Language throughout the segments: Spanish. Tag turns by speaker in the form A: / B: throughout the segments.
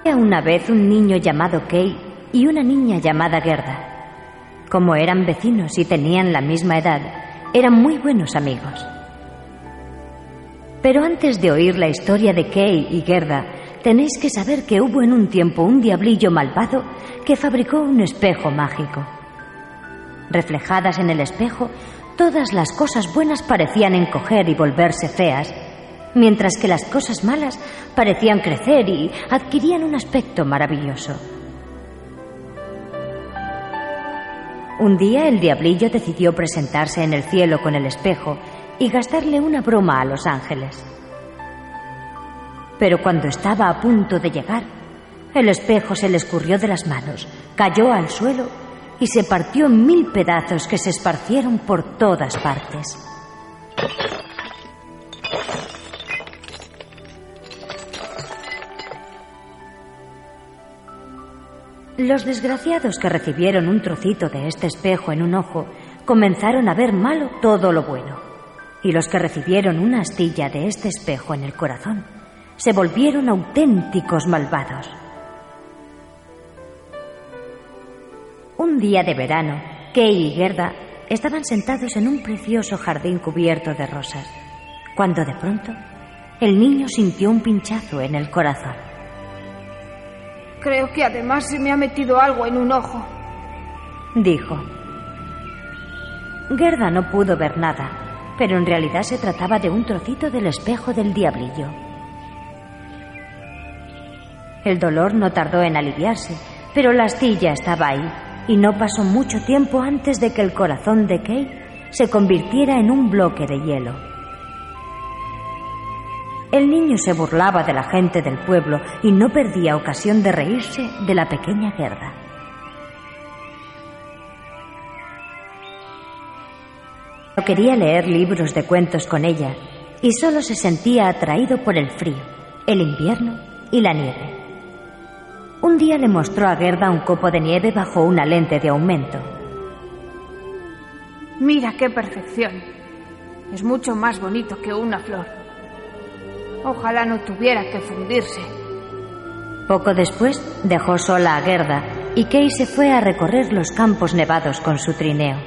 A: Había una vez un niño llamado Kay y una niña llamada Gerda. Como eran vecinos y tenían la misma edad, eran muy buenos amigos. Pero antes de oír la historia de Kay y Gerda, tenéis que saber que hubo en un tiempo un diablillo malvado que fabricó un espejo mágico. Reflejadas en el espejo, todas las cosas buenas parecían encoger y volverse feas, mientras que las cosas malas parecían crecer y adquirían un aspecto maravilloso. Un día el diablillo decidió presentarse en el cielo con el espejo y gastarle una broma a los ángeles. Pero cuando estaba a punto de llegar, el espejo se le escurrió de las manos, cayó al suelo y se partió en mil pedazos que se esparcieron por todas partes. Los desgraciados que recibieron un trocito de este espejo en un ojo comenzaron a ver malo todo lo bueno. Y los que recibieron una astilla de este espejo en el corazón se volvieron auténticos malvados. Un día de verano, Kay y Gerda estaban sentados en un precioso jardín cubierto de rosas, cuando de pronto el niño sintió un pinchazo en el corazón.
B: Creo que además se me ha metido algo en un ojo,
A: dijo. Gerda no pudo ver nada, pero en realidad se trataba de un trocito del espejo del diablillo. El dolor no tardó en aliviarse, pero la astilla estaba ahí, y no pasó mucho tiempo antes de que el corazón de Kate se convirtiera en un bloque de hielo. El niño se burlaba de la gente del pueblo y no perdía ocasión de reírse de la pequeña Gerda. No quería leer libros de cuentos con ella y solo se sentía atraído por el frío, el invierno y la nieve. Un día le mostró a Gerda un copo de nieve bajo una lente de aumento.
B: Mira qué perfección. Es mucho más bonito que una flor. Ojalá no tuviera que fundirse.
A: Poco después dejó sola a Gerda y Kay se fue a recorrer los campos nevados con su trineo.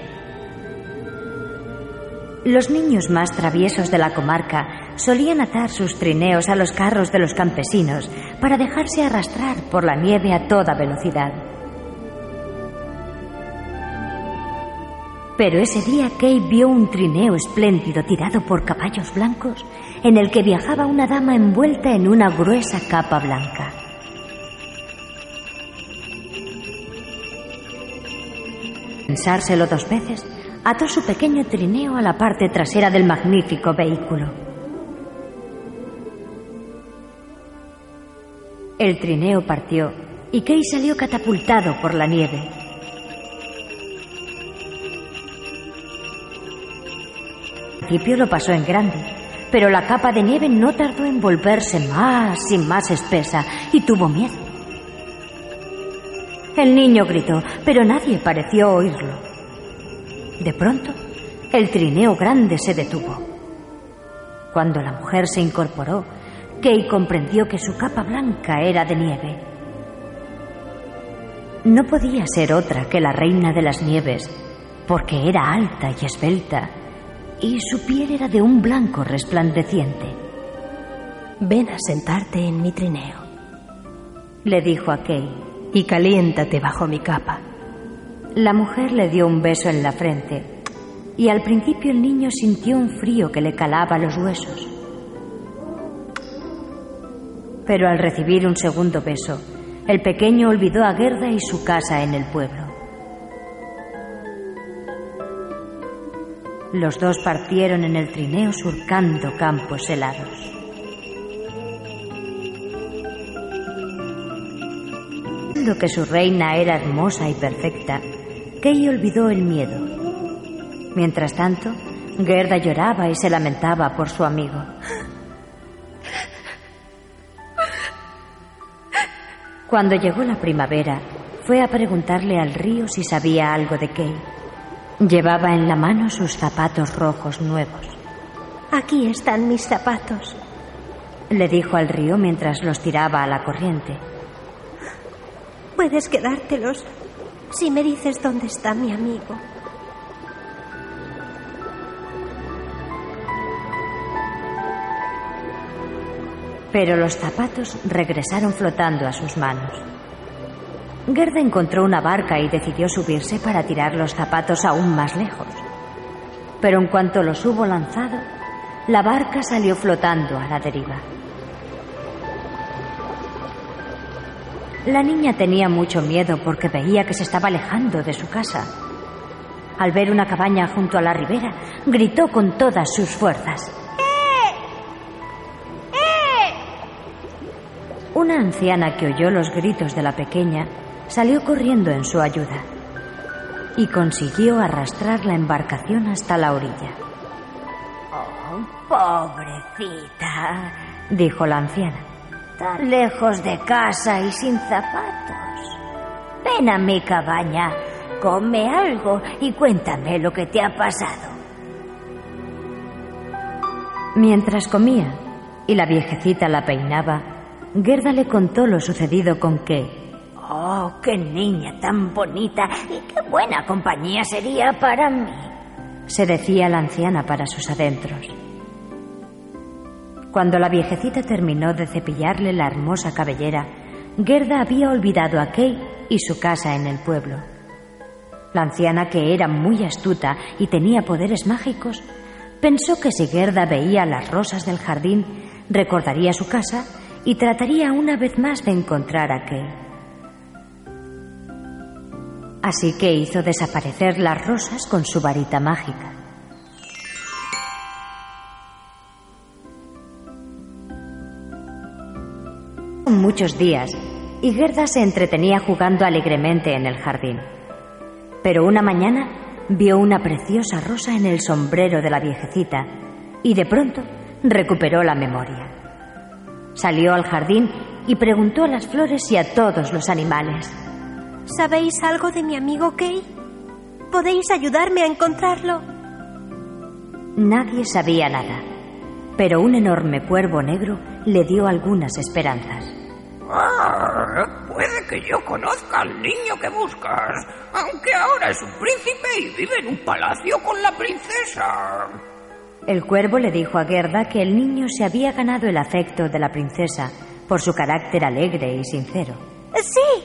A: Los niños más traviesos de la comarca solían atar sus trineos a los carros de los campesinos para dejarse arrastrar por la nieve a toda velocidad. Pero ese día Kay vio un trineo espléndido tirado por caballos blancos en el que viajaba una dama envuelta en una gruesa capa blanca. Pensárselo dos veces, ató su pequeño trineo a la parte trasera del magnífico vehículo. El trineo partió y Kay salió catapultado por la nieve. Principio lo pasó en grande, pero la capa de nieve no tardó en volverse más y más espesa y tuvo miedo. El niño gritó, pero nadie pareció oírlo. De pronto, el trineo grande se detuvo. Cuando la mujer se incorporó, Kay comprendió que su capa blanca era de nieve. No podía ser otra que la reina de las nieves, porque era alta y esbelta y su piel era de un blanco resplandeciente.
C: Ven a sentarte en mi trineo,
A: le dijo a Kay,
C: y caliéntate bajo mi capa.
A: La mujer le dio un beso en la frente y al principio el niño sintió un frío que le calaba los huesos. Pero al recibir un segundo beso, el pequeño olvidó a Gerda y su casa en el pueblo. Los dos partieron en el trineo surcando campos helados. Viendo que su reina era hermosa y perfecta, Kay olvidó el miedo. Mientras tanto, Gerda lloraba y se lamentaba por su amigo. Cuando llegó la primavera, fue a preguntarle al río si sabía algo de Kay. Llevaba en la mano sus zapatos rojos nuevos.
C: Aquí están mis zapatos,
A: le dijo al río mientras los tiraba a la corriente.
C: Puedes quedártelos si me dices dónde está mi amigo.
A: Pero los zapatos regresaron flotando a sus manos. Gerda encontró una barca y decidió subirse para tirar los zapatos aún más lejos. Pero en cuanto los hubo lanzado, la barca salió flotando a la deriva. La niña tenía mucho miedo porque veía que se estaba alejando de su casa. Al ver una cabaña junto a la ribera, gritó con todas sus fuerzas.
B: ¡Eh! ¡Eh!
A: Una anciana que oyó los gritos de la pequeña salió corriendo en su ayuda y consiguió arrastrar la embarcación hasta la orilla.
D: Oh, pobrecita, dijo la anciana, tan lejos de casa y sin zapatos. Ven a mi cabaña, come algo y cuéntame lo que te ha pasado.
A: Mientras comía y la viejecita la peinaba, Gerda le contó lo sucedido con Kay
D: Oh, qué niña tan bonita y qué buena compañía sería para mí,
A: se decía la anciana para sus adentros. Cuando la viejecita terminó de cepillarle la hermosa cabellera, Gerda había olvidado a Kay y su casa en el pueblo. La anciana, que era muy astuta y tenía poderes mágicos, pensó que si Gerda veía las rosas del jardín, recordaría su casa y trataría una vez más de encontrar a Kay. Así que hizo desaparecer las rosas con su varita mágica. Muchos días, y Gerda se entretenía jugando alegremente en el jardín. Pero una mañana vio una preciosa rosa en el sombrero de la viejecita y de pronto recuperó la memoria. Salió al jardín y preguntó a las flores y a todos los animales.
C: ¿Sabéis algo de mi amigo Kay? ¿Podéis ayudarme a encontrarlo?
A: Nadie sabía nada, pero un enorme cuervo negro le dio algunas esperanzas.
E: Ah, puede que yo conozca al niño que buscas, aunque ahora es un príncipe y vive en un palacio con la princesa.
A: El cuervo le dijo a Gerda que el niño se había ganado el afecto de la princesa por su carácter alegre y sincero.
C: Sí,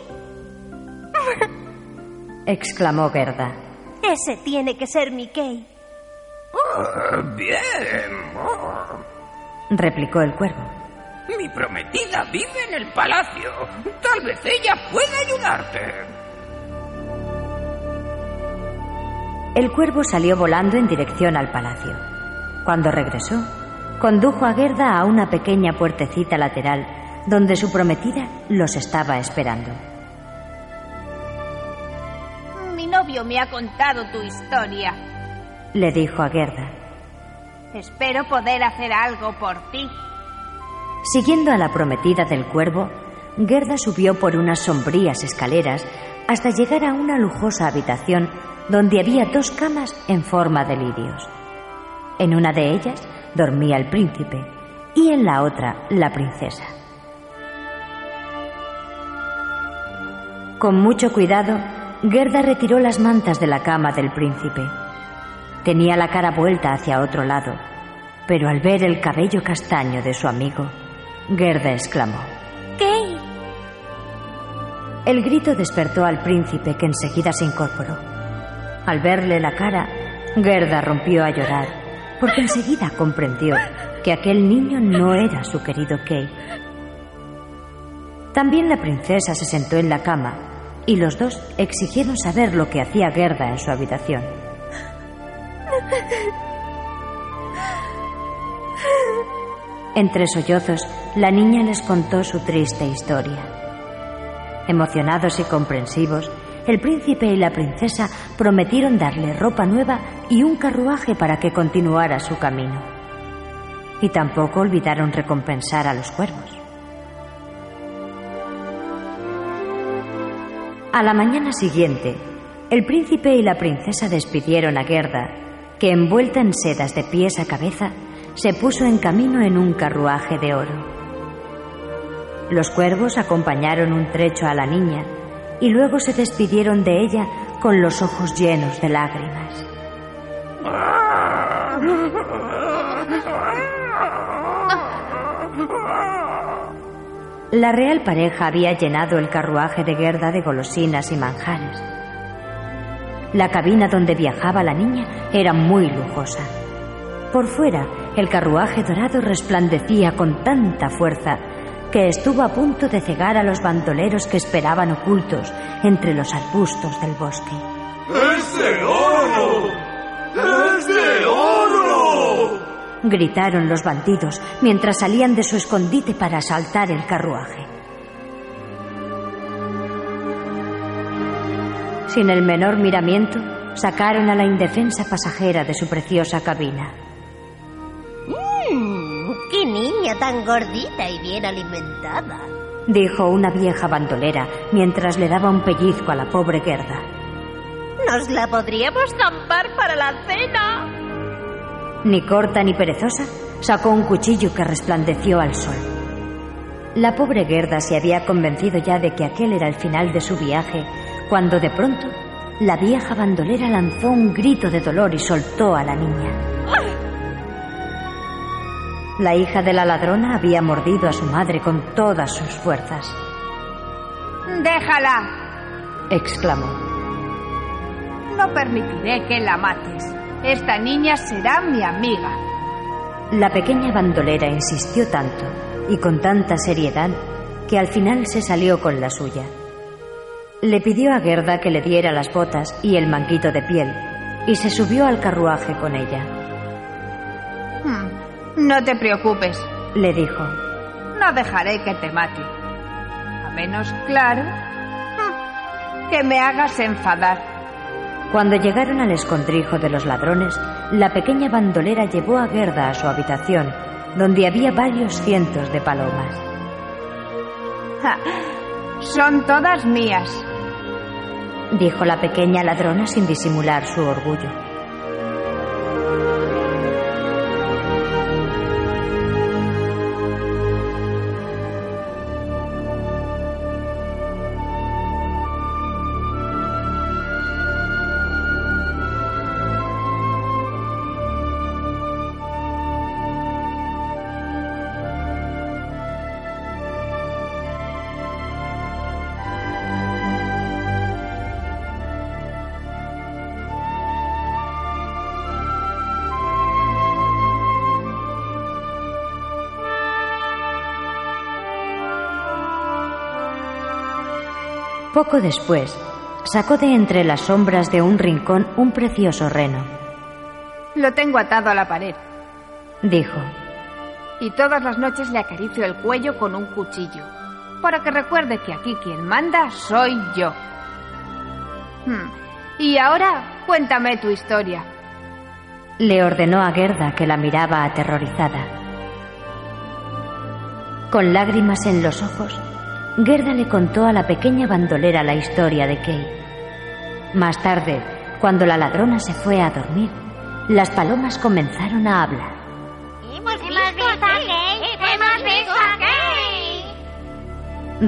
A: exclamó Gerda.
C: Ese tiene que ser mi Kay.
E: Ah, bien,
A: replicó el cuervo.
E: Mi prometida vive en el palacio. Tal vez ella pueda ayudarte.
A: El cuervo salió volando en dirección al palacio. Cuando regresó, condujo a Gerda a una pequeña puertecita lateral donde su prometida los estaba esperando.
B: Novio me ha contado tu historia.
A: Le dijo a Gerda.
B: Espero poder hacer algo por ti.
A: Siguiendo a la prometida del cuervo, Gerda subió por unas sombrías escaleras hasta llegar a una lujosa habitación donde había dos camas en forma de lirios. En una de ellas dormía el príncipe y en la otra la princesa. Con mucho cuidado, Gerda retiró las mantas de la cama del príncipe. Tenía la cara vuelta hacia otro lado, pero al ver el cabello castaño de su amigo, Gerda exclamó:
C: ¿Qué?
A: El grito despertó al príncipe que enseguida se incorporó. Al verle la cara, Gerda rompió a llorar, porque enseguida comprendió que aquel niño no era su querido Kay. También la princesa se sentó en la cama y los dos exigieron saber lo que hacía Gerda en su habitación. Entre sollozos, la niña les contó su triste historia. Emocionados y comprensivos, el príncipe y la princesa prometieron darle ropa nueva y un carruaje para que continuara su camino. Y tampoco olvidaron recompensar a los cuervos. A la mañana siguiente, el príncipe y la princesa despidieron a Gerda, que envuelta en sedas de pies a cabeza, se puso en camino en un carruaje de oro. Los cuervos acompañaron un trecho a la niña y luego se despidieron de ella con los ojos llenos de lágrimas. La real pareja había llenado el carruaje de Gerda de golosinas y manjares. La cabina donde viajaba la niña era muy lujosa. Por fuera, el carruaje dorado resplandecía con tanta fuerza que estuvo a punto de cegar a los bandoleros que esperaban ocultos entre los arbustos del bosque.
F: ¡Es de oro!
A: Gritaron los bandidos mientras salían de su escondite para asaltar el carruaje. Sin el menor miramiento, sacaron a la indefensa pasajera de su preciosa cabina.
C: ¡Mmm! ¡Qué niña tan gordita y bien alimentada!
A: Dijo una vieja bandolera mientras le daba un pellizco a la pobre Gerda.
C: Nos la podríamos zampar para la cena.
A: Ni corta ni perezosa, sacó un cuchillo que resplandeció al sol. La pobre Gerda se había convencido ya de que aquel era el final de su viaje, cuando de pronto la vieja bandolera lanzó un grito de dolor y soltó a la niña. La hija de la ladrona había mordido a su madre con todas sus fuerzas.
B: ¡Déjala!
A: exclamó.
B: No permitiré que la mates. Esta niña será mi amiga.
A: La pequeña bandolera insistió tanto y con tanta seriedad que al final se salió con la suya. Le pidió a Gerda que le diera las botas y el manguito de piel y se subió al carruaje con ella.
B: Hmm, no te preocupes,
A: le dijo.
B: No dejaré que te mate. A menos, claro, hmm, que me hagas enfadar.
A: Cuando llegaron al escondrijo de los ladrones, la pequeña bandolera llevó a Gerda a su habitación, donde había varios cientos de palomas.
B: Ja, son todas mías,
A: dijo la pequeña ladrona sin disimular su orgullo. Poco después, sacó de entre las sombras de un rincón un precioso reno.
B: Lo tengo atado a la pared,
A: dijo.
B: Y todas las noches le acaricio el cuello con un cuchillo, para que recuerde que aquí quien manda soy yo. Hmm. Y ahora cuéntame tu historia.
A: Le ordenó a Gerda que la miraba aterrorizada. Con lágrimas en los ojos, Gerda le contó a la pequeña bandolera la historia de Kay. Más tarde, cuando la ladrona se fue a dormir, las palomas comenzaron a hablar.
C: ¡Hemos visto a Kay! ¡Hemos visto a Kay!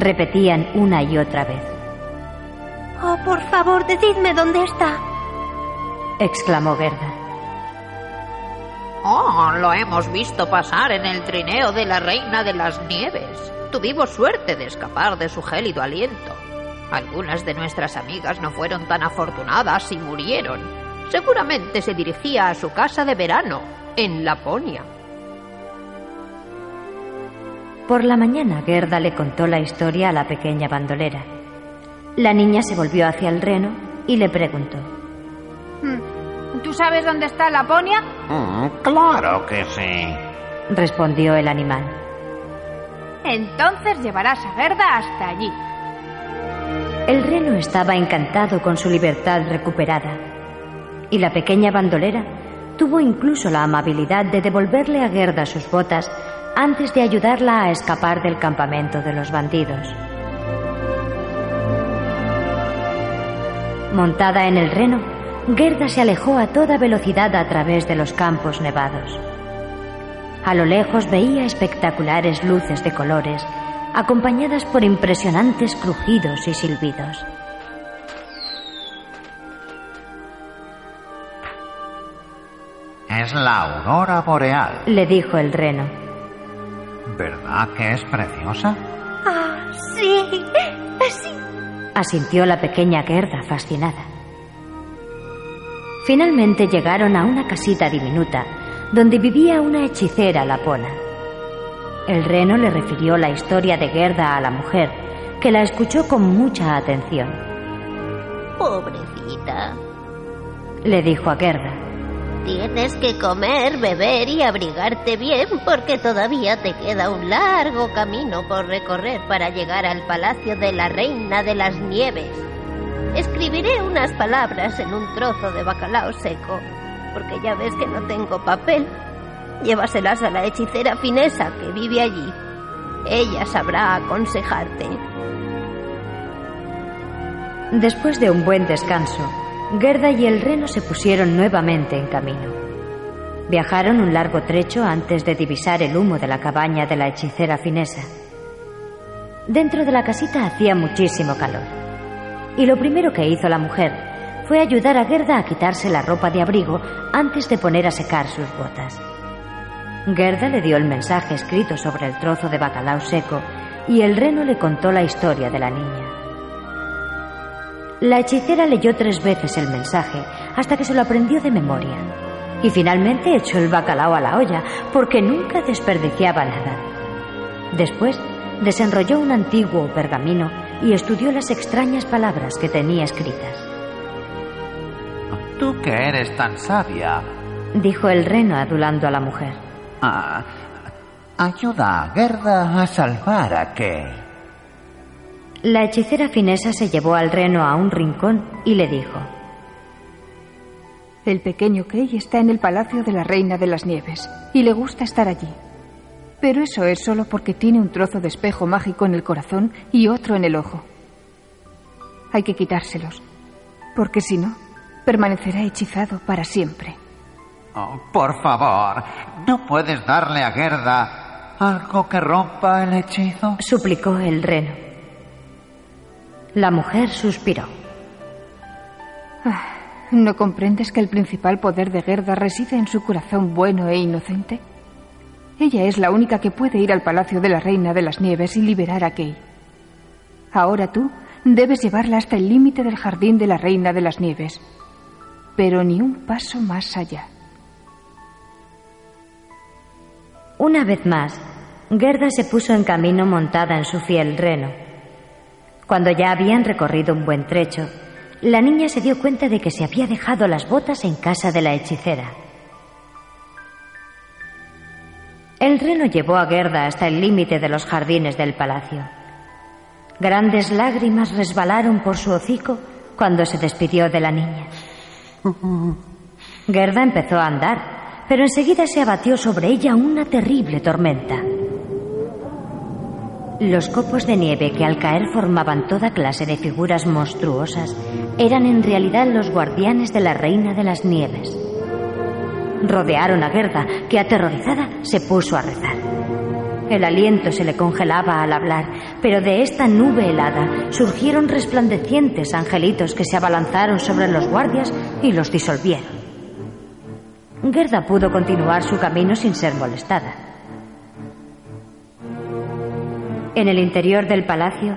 A: Repetían una y otra vez.
C: Oh, por favor, decidme dónde está.
A: exclamó Gerda.
G: Lo hemos visto pasar en el trineo de la Reina de las Nieves. Tuvimos suerte de escapar de su gélido aliento. Algunas de nuestras amigas no fueron tan afortunadas y murieron. Seguramente se dirigía a su casa de verano, en Laponia.
A: Por la mañana, Gerda le contó la historia a la pequeña bandolera. La niña se volvió hacia el reno y le preguntó.
B: ¿Tú sabes dónde está Laponia?
E: Mm, claro que sí,
A: respondió el animal.
B: Entonces llevarás a Gerda hasta allí.
A: El reno estaba encantado con su libertad recuperada. Y la pequeña bandolera tuvo incluso la amabilidad de devolverle a Gerda sus botas antes de ayudarla a escapar del campamento de los bandidos. Montada en el reno, Gerda se alejó a toda velocidad a través de los campos nevados. A lo lejos veía espectaculares luces de colores, acompañadas por impresionantes crujidos y silbidos.
H: Es la aurora boreal,
A: le dijo el reno.
H: ¿Verdad que es preciosa?
C: Ah, sí, sí.
A: Asintió la pequeña Gerda, fascinada. Finalmente llegaron a una casita diminuta donde vivía una hechicera lapona. El reno le refirió la historia de Gerda a la mujer, que la escuchó con mucha atención.
I: Pobrecita,
A: Le dijo a Gerda.
I: tienes que comer, beber y abrigarte bien porque todavía te queda un largo camino por recorrer para llegar al palacio de la reina de las nieves. Escribiré unas palabras en un trozo de bacalao seco, porque ya ves que no tengo papel. Llévaselas a la hechicera finesa que vive allí. Ella sabrá aconsejarte.
A: Después de un buen descanso, Gerda y el reno se pusieron nuevamente en camino. Viajaron un largo trecho antes de divisar el humo de la cabaña de la hechicera finesa. Dentro de la casita hacía muchísimo calor. Y lo primero que hizo la mujer fue ayudar a Gerda a quitarse la ropa de abrigo antes de poner a secar sus botas. Gerda le dio el mensaje escrito sobre el trozo de bacalao seco y el reno le contó la historia de la niña. La hechicera leyó tres veces el mensaje hasta que se lo aprendió de memoria y finalmente echó el bacalao a la olla porque nunca desperdiciaba nada. Después desenrolló un antiguo pergamino y estudió las extrañas palabras que tenía escritas.
H: Tú que eres tan sabia,
A: Dijo el reno adulando a la mujer.
H: ah, ayuda a Gerda a salvar a Kay.
A: La hechicera finesa se llevó al reno a un rincón y le dijo.
B: El pequeño Kay está en el palacio de la reina de las nieves y le gusta estar allí. Pero eso es solo porque tiene un trozo de espejo mágico en el corazón y otro en el ojo. Hay que quitárselos, porque si no, permanecerá hechizado para siempre.
H: Oh, por favor, ¿no puedes darle a Gerda algo que rompa el hechizo?
A: Suplicó el reno. La mujer suspiró.
B: Ah, ¿No comprendes que el principal poder de Gerda reside en su corazón bueno e inocente? Ella es la única que puede ir al palacio de la reina de las nieves y liberar a Kay. Ahora tú debes llevarla hasta el límite del jardín de la reina de las nieves, pero ni un paso más allá.
A: Una vez más, Gerda se puso en camino montada en su fiel reno. Cuando ya habían recorrido un buen trecho, la niña se dio cuenta de que se había dejado las botas en casa de la hechicera. El reno llevó a Gerda hasta el límite de los jardines del palacio. Grandes lágrimas resbalaron por su hocico cuando se despidió de la niña. Gerda empezó a andar, pero enseguida se abatió sobre ella una terrible tormenta. Los copos de nieve que al caer formaban toda clase de figuras monstruosas eran en realidad los guardianes de la reina de las nieves. Rodearon a Gerda, que aterrorizada se puso a rezar. El aliento se le congelaba al hablar, pero de esta nube helada surgieron resplandecientes angelitos que se abalanzaron sobre los guardias y los disolvieron. Gerda pudo continuar su camino sin ser molestada. En el interior del palacio,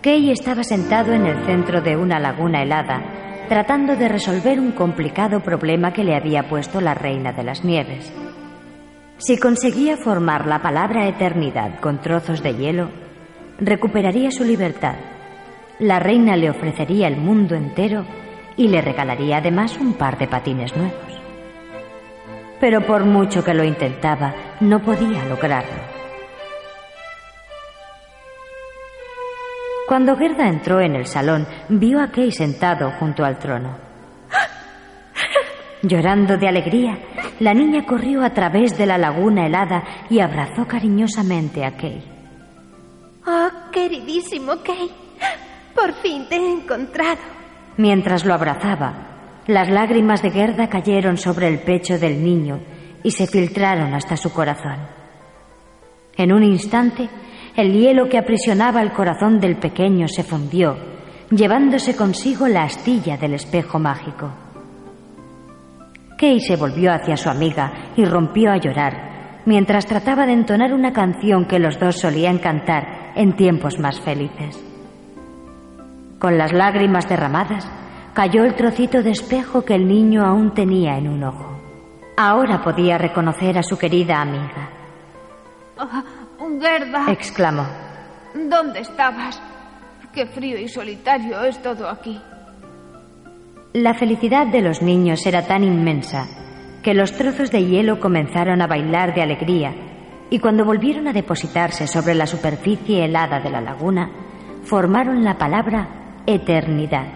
A: Kay estaba sentado en el centro de una laguna helada, tratando de resolver un complicado problema que le había puesto la reina de las nieves. Si conseguía formar la palabra eternidad con trozos de hielo, recuperaría su libertad. La reina le ofrecería el mundo entero y le regalaría además un par de patines nuevos. Pero por mucho que lo intentaba, no podía lograrlo. Cuando Gerda entró en el salón, vio a Kay sentado junto al trono. Llorando de alegría, la niña corrió a través de la laguna helada y abrazó cariñosamente a Kay.
C: Oh, queridísimo Kay, por fin te he encontrado.
A: Mientras lo abrazaba, las lágrimas de Gerda cayeron sobre el pecho del niño y se filtraron hasta su corazón. En un instante, el hielo que aprisionaba el corazón del pequeño se fundió, llevándose consigo la astilla del espejo mágico. Kay se volvió hacia su amiga y rompió a llorar, mientras trataba de entonar una canción que los dos solían cantar en tiempos más felices. Con las lágrimas derramadas, cayó el trocito de espejo que el niño aún tenía en un ojo. Ahora podía reconocer a su querida amiga.
B: Oh, Gerda.
A: exclamó.
B: ¿Dónde estabas? Qué frío y solitario es todo aquí.
A: La felicidad de los niños era tan inmensa que los trozos de hielo comenzaron a bailar de alegría y cuando volvieron a depositarse sobre la superficie helada de la laguna, formaron la palabra eternidad.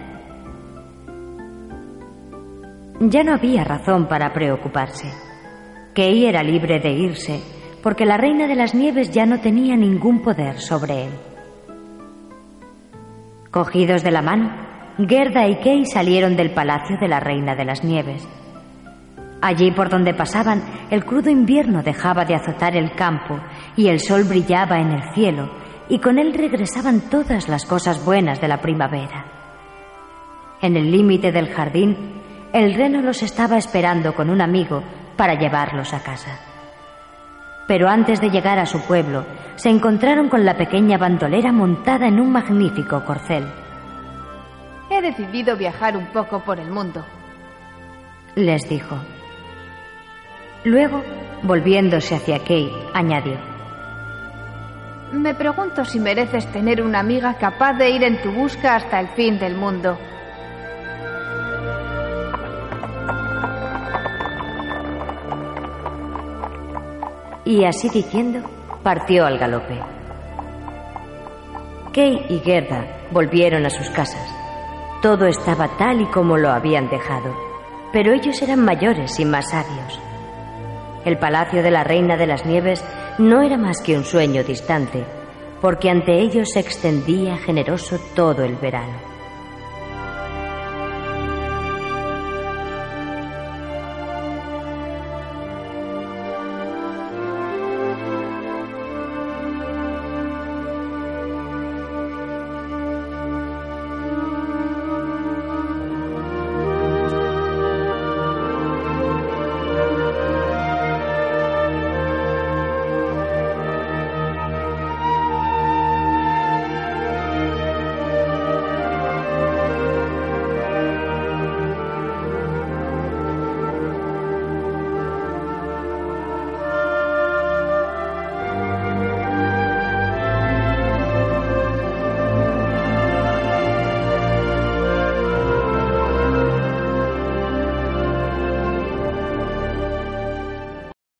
A: Ya no había razón para preocuparse. Kei era libre de irse porque la reina de las nieves ya no tenía ningún poder sobre él. Cogidos de la mano, Gerda y Kei salieron del palacio de la reina de las nieves. Allí por donde pasaban, el crudo invierno dejaba de azotar el campo y el sol brillaba en el cielo, y con él regresaban todas las cosas buenas de la primavera. En el límite del jardín, el reno los estaba esperando con un amigo para llevarlos a casa. Pero antes de llegar a su pueblo, se encontraron con la pequeña bandolera montada en un magnífico corcel.
B: He decidido viajar un poco por el mundo,
A: les dijo. Luego, volviéndose hacia Kate, añadió.
B: Me pregunto si mereces tener una amiga capaz de ir en tu busca hasta el fin del mundo.
A: Y así diciendo, partió al galope. Kay y Gerda volvieron a sus casas. Todo estaba tal y como lo habían dejado, pero ellos eran mayores y más sabios. El palacio de la Reina de las Nieves no era más que un sueño distante, porque ante ellos se extendía generoso todo el verano.